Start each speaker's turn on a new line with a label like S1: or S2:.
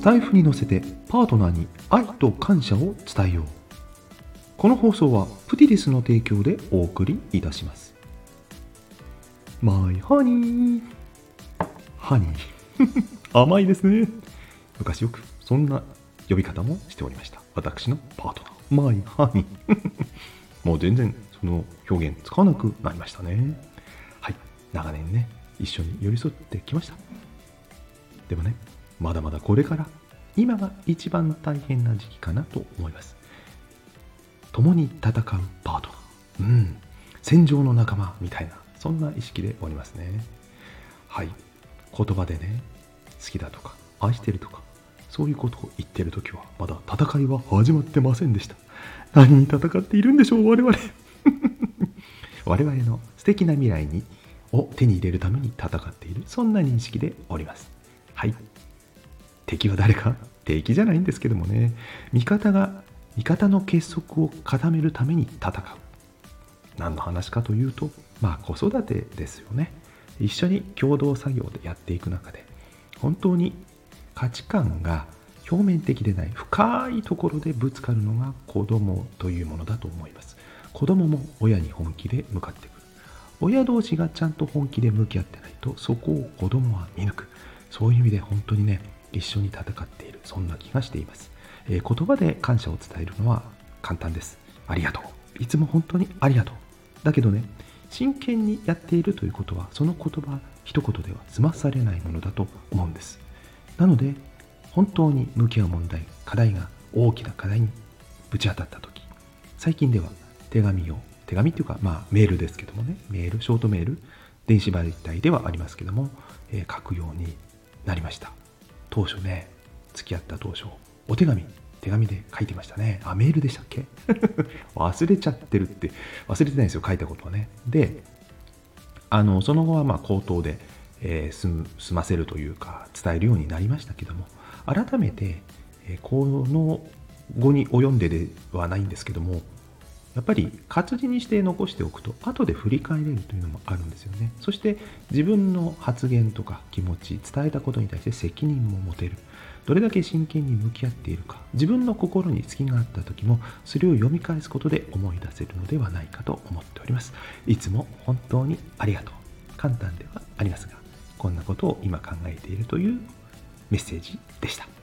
S1: 財布に乗せてパートナーに愛と感謝を伝えよう。この放送はプティリスの提供でお送りいたします。マイハニーハニー甘いですね。昔よくそんな呼び方もしておりました。私のパートナー。マイハニーもう全然その表現使わなくなりましたね。はい。長年ね一緒に寄り添ってきました。でもねまだまだこれから今が一番大変な時期かなと思います。共に戦うパートナー。うん。戦場の仲間みたいなそんな意識でおりますね。はい。言葉でね好きだとか愛してるとかそういうことを言ってる時はまだ戦いは始まってませんでした。何に戦っているんでしょう我々。我々の素敵な未来にを手に入れるために戦っているそんな認識でおります。はい。敵は誰か？敵じゃないんですけどもね。味方が味方の結束を固めるために戦う。何の話かというとまあ子育てですよね。一緒に共同作業でやっていく中で本当に価値観が表面的でない深いところでぶつかるのが子供というものだと思います。子供も親に本気で向かってくる。親同士がちゃんと本気で向き合ってないとそこを子供は見抜く。そういう意味で本当にね一緒に戦っているそんな気がしています、えー、言葉で感謝を伝えるのは簡単です。ありがとう。いつも本当にありがとう。だけどね真剣にやっているということはその言葉一言では済まされないものだと思うんです。なので本当に向き合う問題課題が大きな課題にぶち当たった時最近では手紙を手紙っていうかまあメールですけどもねメールショートメール電子媒体ではありますけども、えー、書くようになりました。当初ね付き合った当初お手紙手紙で書いてましたね。あメールでしたっけ？忘れちゃってるって忘れてないですよ書いたことはね。であのその後はまあ口頭で、えー、済ませるというか伝えるようになりましたけども改めて、えー、この後に及んでではないんですけどもやっぱり活字にして残しておくと後で振り返れるというのもあるんですよね。そして自分の発言とか気持ち伝えたことに対して責任も持てる。どれだけ真剣に向き合っているか自分の心に隙があった時もそれを読み返すことで思い出せるのではないかと思っております。いつも本当にありがとう。簡単ではありますがこんなことを今考えているというメッセージでした。